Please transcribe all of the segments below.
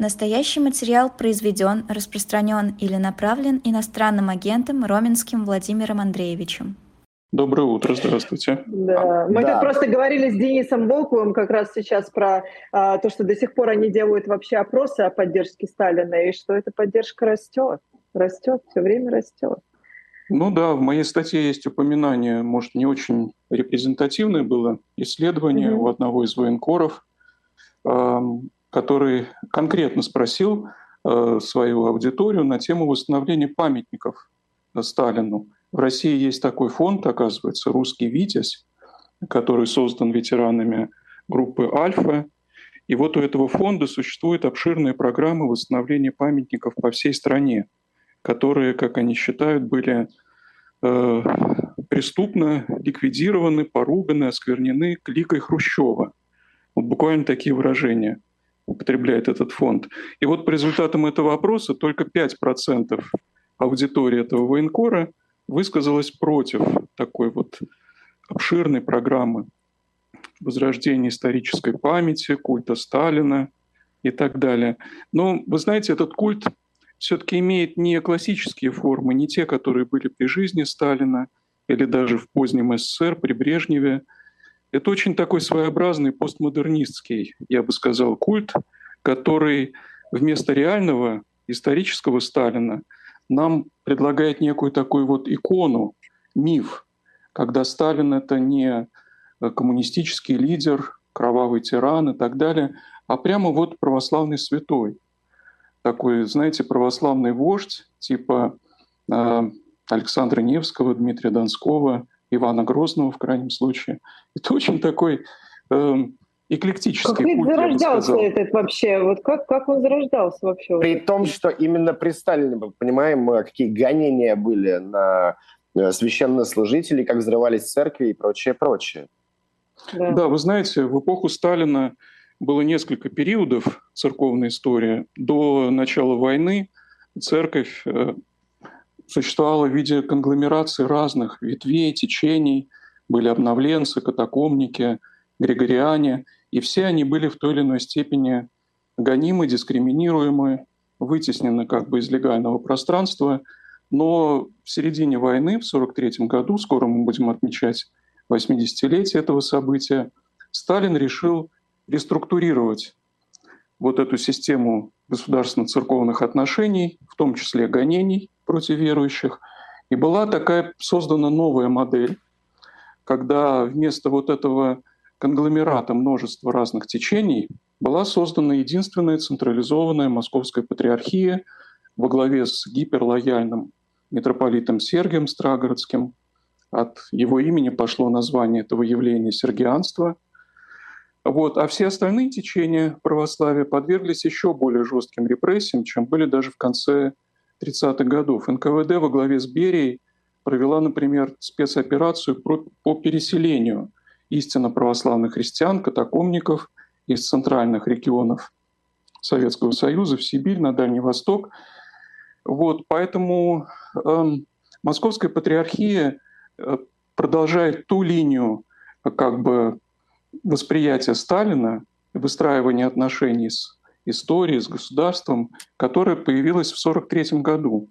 Настоящий материал произведен, распространен или направлен иностранным агентом Роменским Владимиром Андреевичем. Доброе утро, здравствуйте. Да. Мы да. тут просто говорили с Денисом Волковым как раз сейчас про а, то, что до сих пор они делают вообще опросы о поддержке Сталина, и что эта поддержка растет, растет, все время растет. Ну да, в моей статье есть упоминание, может, не очень репрезентативное было исследование mm-hmm. у одного из военкоров, который конкретно спросил э, свою аудиторию на тему восстановления памятников Сталину. В России есть такой фонд, оказывается, «Русский Витязь», который создан ветеранами группы «Альфа». И вот у этого фонда существует обширная программа восстановления памятников по всей стране, которые, как они считают, были э, преступно ликвидированы, поруганы, осквернены кликой Хрущева. Вот буквально такие выражения употребляет этот фонд. И вот по результатам этого опроса только 5% аудитории этого военкора высказалась против такой вот обширной программы возрождения исторической памяти, культа Сталина и так далее. Но вы знаете, этот культ все-таки имеет не классические формы, не те, которые были при жизни Сталина или даже в позднем СССР, при Брежневе, это очень такой своеобразный постмодернистский, я бы сказал, культ, который вместо реального исторического Сталина нам предлагает некую такую вот икону, миф, когда Сталин — это не коммунистический лидер, кровавый тиран и так далее, а прямо вот православный святой. Такой, знаете, православный вождь типа э, Александра Невского, Дмитрия Донского — Ивана Грозного в крайнем случае. Это очень такой э, эклектический как культ, зарождался этот вообще? Вот как, как он зарождался вообще? При том, что именно при Сталине, мы понимаем, какие гонения были на э, священнослужителей, как взрывались церкви и прочее, прочее. Да. да, вы знаете, в эпоху Сталина было несколько периодов церковной истории. До начала войны церковь э, существовала в виде конгломерации разных ветвей, течений. Были обновленцы, катакомники, григориане. И все они были в той или иной степени гонимы, дискриминируемы, вытеснены как бы из легального пространства. Но в середине войны, в 1943 году, скоро мы будем отмечать 80-летие этого события, Сталин решил реструктурировать вот эту систему государственно-церковных отношений, в том числе гонений против верующих. И была такая создана новая модель, когда вместо вот этого конгломерата множества разных течений была создана единственная централизованная московская патриархия во главе с гиперлояльным митрополитом Сергием Страгородским. От его имени пошло название этого явления сергианство – вот. А все остальные течения православия подверглись еще более жестким репрессиям, чем были даже в конце 30-х годов. НКВД во главе с Берией провела, например, спецоперацию по переселению истинно православных христиан, катакомников из центральных регионов Советского Союза в Сибирь, на Дальний Восток. Вот, поэтому э, Московская патриархия э, продолжает ту линию как бы восприятие Сталина, выстраивание отношений с историей, с государством, которое появилось в 1943 году.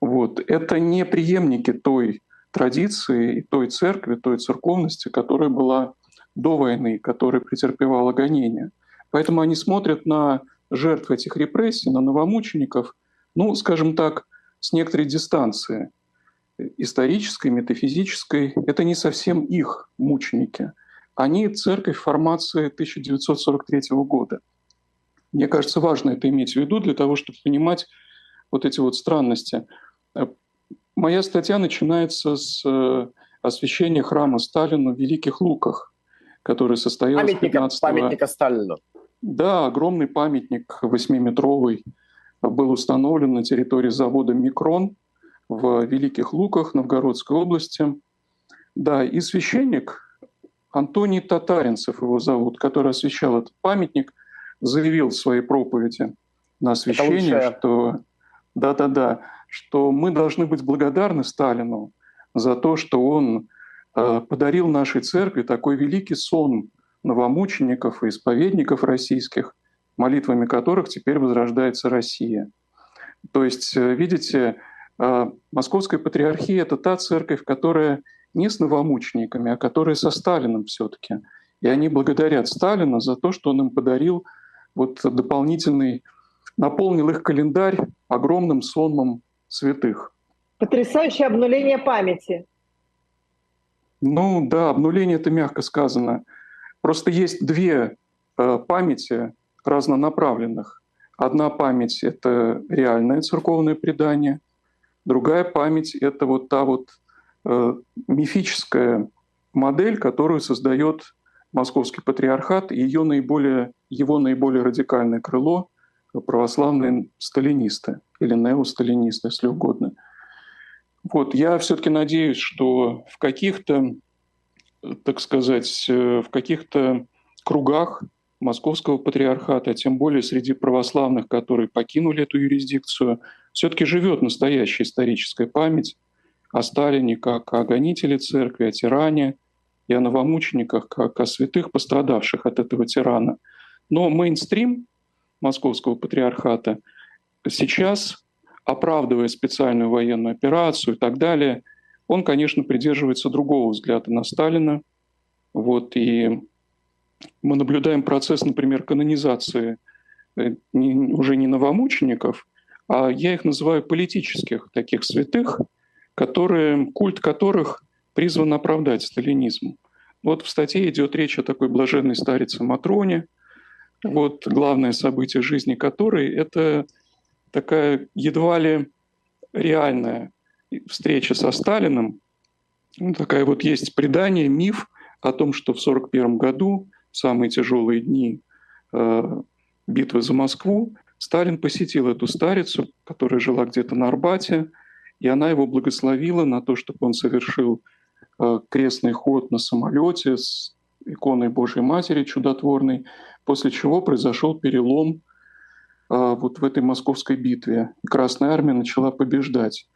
Вот. Это не преемники той традиции, той церкви, той церковности, которая была до войны, которая претерпевала гонения. Поэтому они смотрят на жертв этих репрессий, на новомучеников, ну, скажем так, с некоторой дистанции исторической, метафизической. Это не совсем их мученики – они церковь формации 1943 года. Мне кажется, важно это иметь в виду для того, чтобы понимать вот эти вот странности. Э, моя статья начинается с э, освящения храма Сталину в Великих Луках, который состоялся памятника, 15 Памятника Сталину. Да, огромный памятник восьмиметровый был установлен на территории завода «Микрон» в Великих Луках Новгородской области. Да, и священник Антоний Татаринцев его зовут, который освещал этот памятник, заявил в своей проповеди на освещение, что да-да-да, что мы должны быть благодарны Сталину за то, что он э, подарил нашей церкви такой великий сон новомучеников и исповедников российских, молитвами которых теперь возрождается Россия. То есть, э, видите, э, Московская патриархия – это та церковь, которая не с новомучениками, а которая со Сталином все-таки. И они благодарят Сталина за то, что он им подарил вот дополнительный, наполнил их календарь огромным сонмом святых. Потрясающее обнуление памяти. Ну да, обнуление это мягко сказано. Просто есть две э, памяти разнонаправленных. Одна память — это реальное церковное предание, другая память — это вот та вот э, мифическая модель, которую создает Московский патриархат и ее наиболее, его наиболее радикальное крыло — православные сталинисты или неосталинисты, если угодно. Вот, я все-таки надеюсь, что в каких-то, так сказать, э, в каких-то кругах Московского патриархата, а тем более среди православных, которые покинули эту юрисдикцию, все-таки живет настоящая историческая память о Сталине как о гонителе церкви, о тиране и о новомучениках как о святых, пострадавших от этого тирана. Но мейнстрим Московского патриархата сейчас, оправдывая специальную военную операцию и так далее, он, конечно, придерживается другого взгляда на Сталина. Вот, и мы наблюдаем процесс, например, канонизации э, уже не новомучеников, а я их называю политических таких святых, которые, культ которых призван оправдать сталинизм. Вот в статье идет речь о такой блаженной старице Матроне, вот главное событие жизни которой – это такая едва ли реальная встреча со Сталиным. Ну, такая вот есть предание, миф о том, что в 1941 году самые тяжелые дни э, битвы за Москву, Сталин посетил эту старицу, которая жила где-то на Арбате, и она его благословила на то, чтобы он совершил крестный ход на самолете с иконой Божьей Матери чудотворной, после чего произошел перелом э, вот в этой московской битве. Красная армия начала побеждать.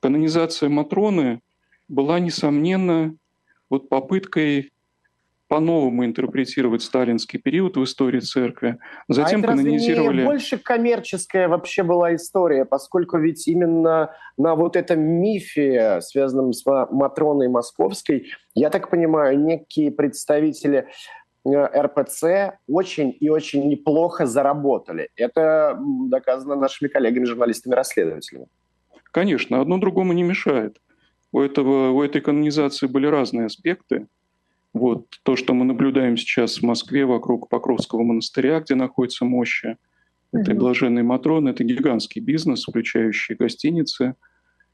Канонизация Матроны была, несомненно, вот попыткой по-новому интерпретировать сталинский период в истории церкви. Затем а это канонизировали... не больше коммерческая вообще была история, поскольку ведь именно на вот этом мифе, связанном с Матроной Московской, я так понимаю, некие представители э, РПЦ очень и очень неплохо заработали. Это доказано нашими коллегами, журналистами-расследователями. Конечно, одно другому не мешает. У, этого, у этой канонизации были разные аспекты. Вот то, что мы наблюдаем сейчас в Москве вокруг Покровского монастыря, где находятся мощи этой блаженной Матроны, это гигантский бизнес, включающий гостиницы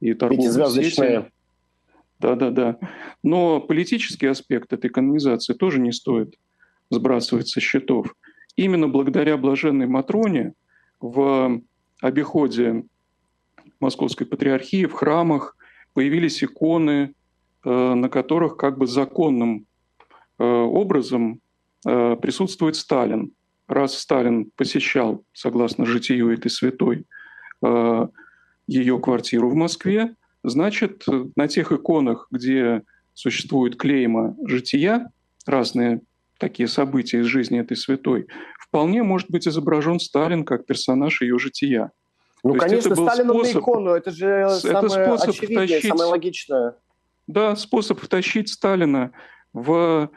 и торговые сети. Да-да-да. Но политический аспект этой канонизации тоже не стоит сбрасывать со счетов. Именно благодаря блаженной Матроне в обиходе Московской Патриархии, в храмах появились иконы, э, на которых как бы законным образом э, присутствует Сталин. Раз Сталин посещал, согласно житию этой святой, э, ее квартиру в Москве, значит, на тех иконах, где существует клейма жития, разные такие события из жизни этой святой, вполне может быть изображен Сталин как персонаж ее жития. Ну, То конечно, Сталину способ, на икону, это же это самое способ очевидное, втащить, самое логичное. Да, способ втащить Сталина в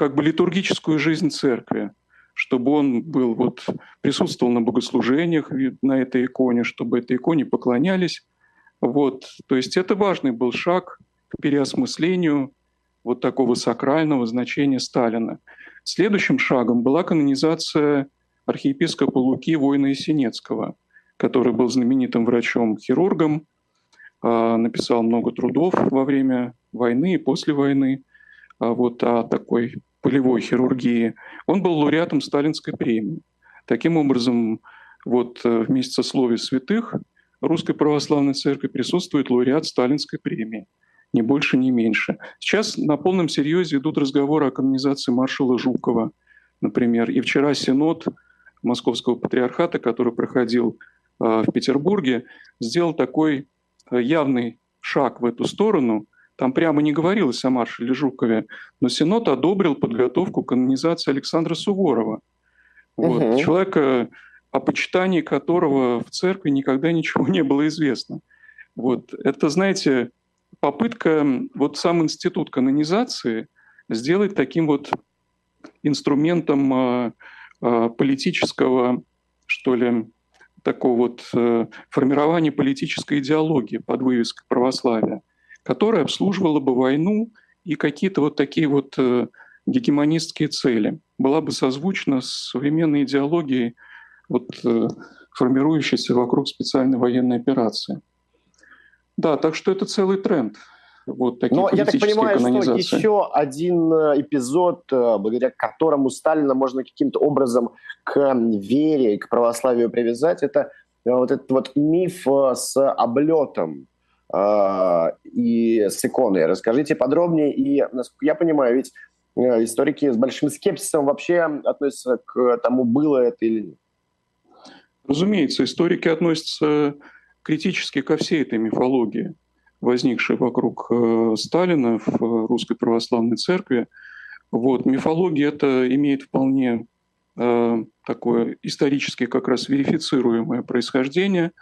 как бы литургическую жизнь церкви, чтобы он был, вот, присутствовал на богослужениях на этой иконе, чтобы этой иконе поклонялись. Вот. То есть это важный был шаг к переосмыслению вот такого сакрального значения Сталина. Следующим шагом была канонизация архиепископа Луки Война Есенецкого, который был знаменитым врачом-хирургом, а, написал много трудов во время войны и после войны а вот, о такой полевой хирургии, он был лауреатом Сталинской премии. Таким образом, вот э, в месяце слове святых Русской Православной Церкви присутствует лауреат Сталинской премии. Ни больше, ни меньше. Сейчас на полном серьезе идут разговоры о канонизации маршала Жукова, например. И вчера Синод Московского Патриархата, который проходил э, в Петербурге, сделал такой э, явный шаг в эту сторону – там прямо не говорилось о маршале Жукове, но Сенат одобрил подготовку канонизации Александра Суворова. Вот. Угу. Человека, о почитании которого в церкви никогда ничего не было известно. Вот. Это, знаете, попытка, вот сам институт канонизации сделать таким вот инструментом э, э, политического, что ли, такого вот э, формирования политической идеологии под вывеской православия, которая обслуживала бы войну и какие-то вот такие вот э, гегемонистские цели. Была бы созвучна с современной идеологией, вот, э, формирующейся вокруг специальной военной операции. Да, так что это целый тренд. Вот такие Но я так понимаю, что еще один э, эпизод, благодаря которому Сталина можно каким-то образом к вере и к православию привязать, это вот этот вот миф с облетом и с иконой. Расскажите подробнее. И, насколько я понимаю, ведь Э, историки с большим скепсисом вообще относятся к тому, было это или нет. Разумеется, историки относятся критически ко всей этой мифологии, возникшей вокруг э, Сталина в Русской Православной Церкви. Вот, мифология это имеет вполне э, такое исторически как раз верифицируемое происхождение.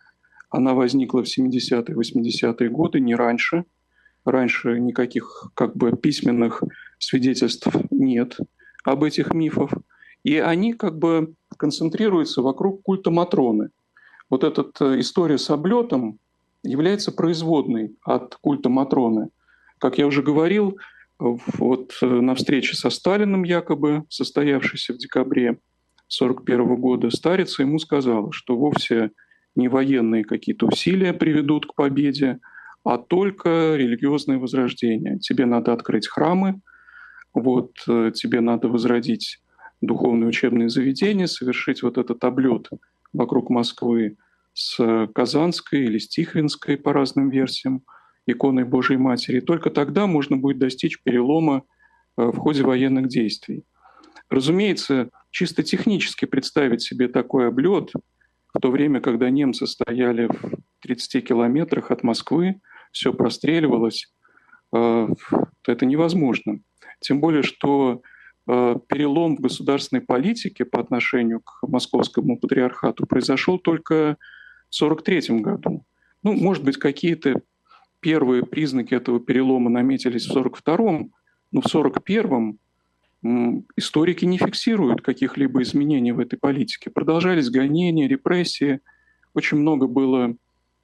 Она возникла в 70-е, 80-е годы, не раньше. Раньше никаких как бы письменных свидетельств нет об этих мифах. И они как бы концентрируются вокруг культа Матроны. Вот эта э, история с облетом является производной от культа Матроны. Как я уже говорил, вот э, на встрече со Сталиным якобы, состоявшейся в декабре 1941 года, старица ему сказала, что вовсе не военные какие-то усилия приведут к победе, а только религиозное возрождение. Тебе надо открыть храмы, вот э, тебе надо возродить духовные учебные заведения, совершить вот этот облет вокруг Москвы с Казанской или с Тихвинской по разным версиям иконой Божьей Матери. только тогда можно будет достичь перелома э, в ходе военных действий. Разумеется, чисто технически представить себе такой облет в то время, когда немцы стояли в 30 километрах от Москвы, все простреливалось, э, это невозможно. Тем более, что э, перелом в государственной политике по отношению к московскому патриархату произошел только в 1943 году. Ну, может быть, какие-то первые признаки этого перелома наметились в 1942, но в 1941 историки не фиксируют каких-либо изменений в этой политике. Продолжались гонения, репрессии, очень много было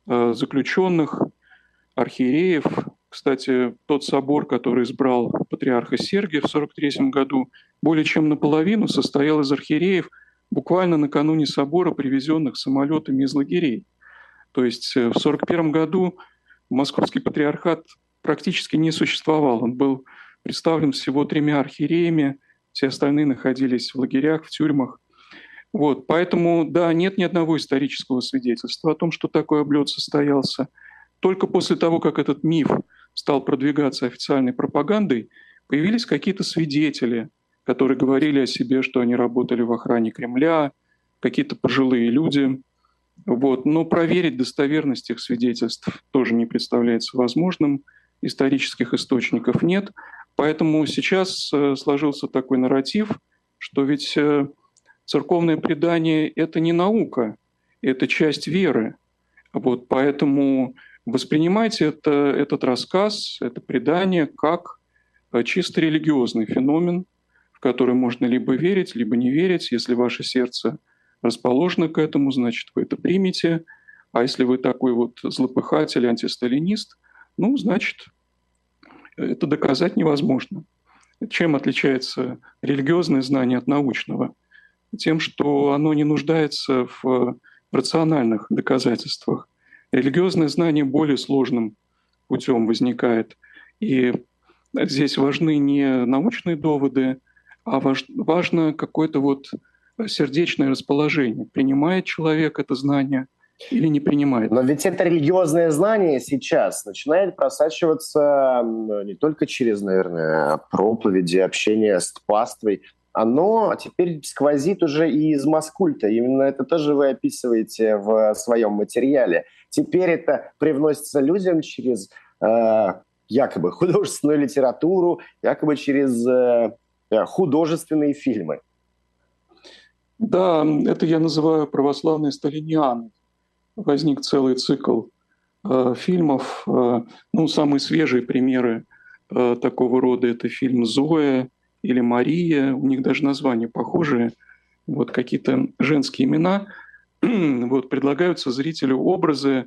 э, заключенных, архиереев, кстати, тот собор, который избрал патриарха Сергия в 1943 году, более чем наполовину состоял из архиереев, буквально накануне собора, привезенных самолетами из лагерей. То есть э, в 1941 году московский патриархат практически не существовал. Он был представлен всего тремя архиереями, все остальные находились в лагерях, в тюрьмах. Вот, поэтому, да, нет ни одного исторического свидетельства о том, что такой облет состоялся. Только после того, как этот миф стал продвигаться официальной пропагандой, появились какие-то свидетели, которые говорили о себе, что они работали в охране Кремля, какие-то пожилые люди. Вот. Но проверить достоверность их свидетельств тоже не представляется возможным. Исторических источников нет. Поэтому сейчас э, сложился такой нарратив, что ведь э, церковное предание – это не наука, это часть веры. Вот, поэтому Воспринимайте это, этот рассказ, это предание как э, чисто религиозный феномен, в который можно либо верить, либо не верить. Если ваше сердце расположено к этому, значит, вы это примете. А если вы такой вот злопыхатель, антисталинист, ну, значит, это доказать невозможно. Чем отличается религиозное знание от научного? Тем, что оно не нуждается в рациональных доказательствах. Религиозное знание более сложным путем возникает. И здесь важны не научные доводы, а важ, важно какое-то вот сердечное расположение. Принимает человек это знание или не принимает. Но ведь это религиозное знание сейчас начинает просачиваться не только через, наверное, проповеди, общение с паствой, оно теперь сквозит уже и из маскульта. Именно это тоже вы описываете в своем материале. Теперь это привносится людям через э, якобы художественную литературу, якобы через э, художественные фильмы. Да, это я называю православной сталинианой. Возник целый цикл э, фильмов. Э, ну, самые свежие примеры э, такого рода – это фильм «Зоя» или «Мария». У них даже названия похожие. Вот какие-то женские имена. вот предлагаются зрителю образы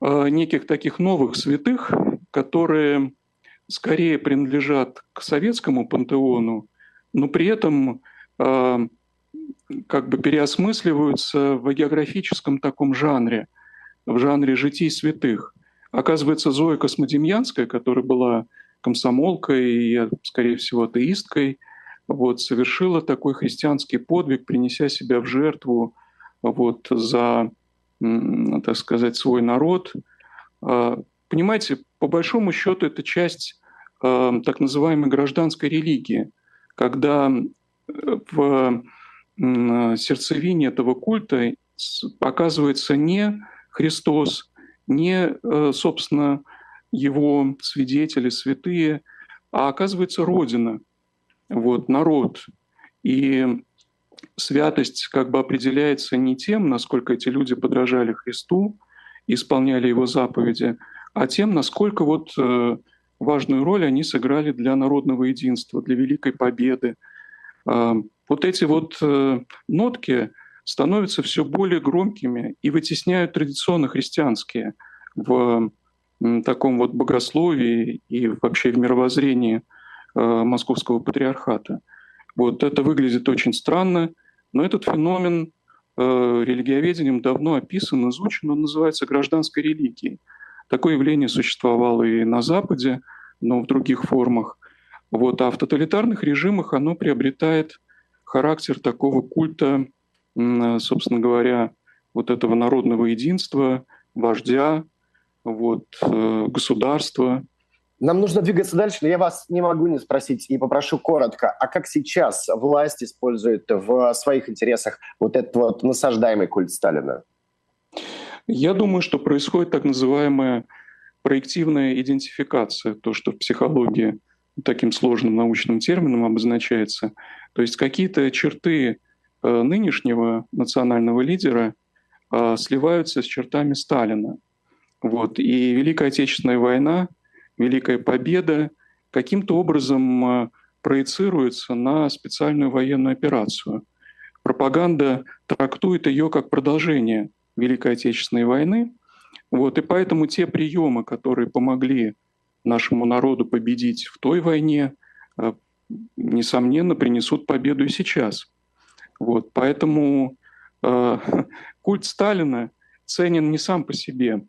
неких таких новых святых, которые скорее принадлежат к советскому пантеону, но при этом как бы переосмысливаются в географическом таком жанре, в жанре житий святых. Оказывается, Зоя Космодемьянская, которая была комсомолкой и, скорее всего, атеисткой, вот, совершила такой христианский подвиг, принеся себя в жертву вот, за, так сказать, свой народ. А, понимаете, по большому счету это часть а, так называемой гражданской религии, когда э, в сердцевине этого культа оказывается не Христос, не, э, собственно, его свидетели, святые, а оказывается Родина, вот, народ. И святость как бы определяется не тем, насколько эти люди подражали Христу, исполняли его заповеди, а тем, насколько вот э, важную роль они сыграли для народного единства, для великой победы. Вот эти вот э, нотки становятся все более громкими и вытесняют традиционно христианские в э, таком вот богословии и вообще в мировоззрении э, московского патриархата. Вот это выглядит очень странно, но этот феномен э, религиоведением давно описан, изучен, он называется гражданской религией. Такое явление существовало и на Западе, но в других формах. Вот. А в тоталитарных режимах оно приобретает характер такого культа, собственно говоря, вот этого народного единства, вождя, вот, э, государства, нам нужно двигаться дальше, но я вас не могу не спросить и попрошу коротко, а как сейчас власть использует в своих интересах вот этот вот насаждаемый культ Сталина? Я думаю, что происходит так называемая проективная идентификация, то, что в психологии таким сложным научным термином обозначается. То есть какие-то черты э, нынешнего национального лидера э, сливаются с чертами Сталина. Вот. И Великая Отечественная война — Великая Победа каким-то образом э, проецируется на специальную военную операцию. Пропаганда трактует ее как продолжение Великой Отечественной войны. Вот, и поэтому те приемы, которые помогли нашему народу победить в той войне, э, несомненно, принесут победу и сейчас. Вот, поэтому э, культ Сталина ценен не сам по себе,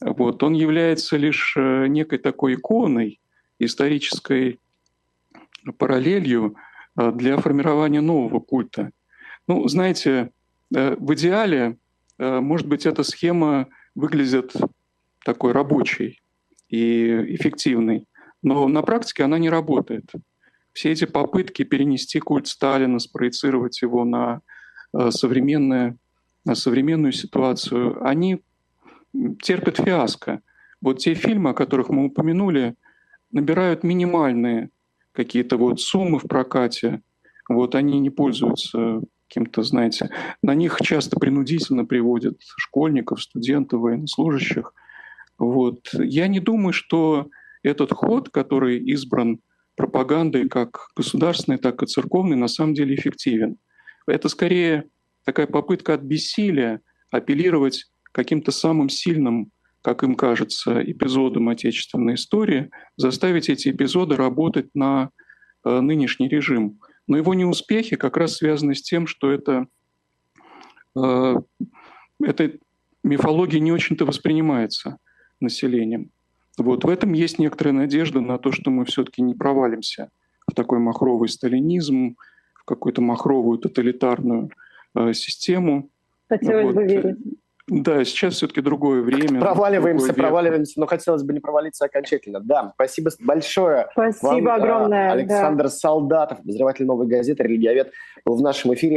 вот, он является лишь э, некой такой иконой, исторической параллелью э, для формирования нового культа. Ну, знаете, в идеале, может быть, эта схема выглядит такой рабочей и эффективной, но на практике она не работает. Все эти попытки перенести культ Сталина, спроецировать его на, современное, на современную ситуацию, они терпят фиаско. Вот те фильмы, о которых мы упомянули, набирают минимальные какие-то вот суммы в прокате. Вот они не пользуются каким-то, знаете, на них часто принудительно приводят школьников, студентов, военнослужащих. Вот. Я не думаю, что этот ход, который избран пропагандой как государственной, так и церковной, на самом деле эффективен. Это скорее такая попытка от бессилия апеллировать каким-то самым сильным, как им кажется, эпизодом отечественной истории, заставить эти эпизоды работать на э, нынешний режим. Но его неуспехи как раз связаны с тем, что это, э, эта мифология не очень-то воспринимается населением. Вот в этом есть некоторая надежда на то, что мы все-таки не провалимся в такой махровый сталинизм, в какую-то махровую тоталитарную э, систему. Хотелось вот. бы верить. Да, сейчас все-таки другое время. Проваливаемся, другой проваливаемся, но хотелось бы не провалиться окончательно. Да, спасибо большое. Спасибо вам, огромное. Александр да. Солдатов, обозреватель «Новой газеты», религиовед, был в нашем эфире.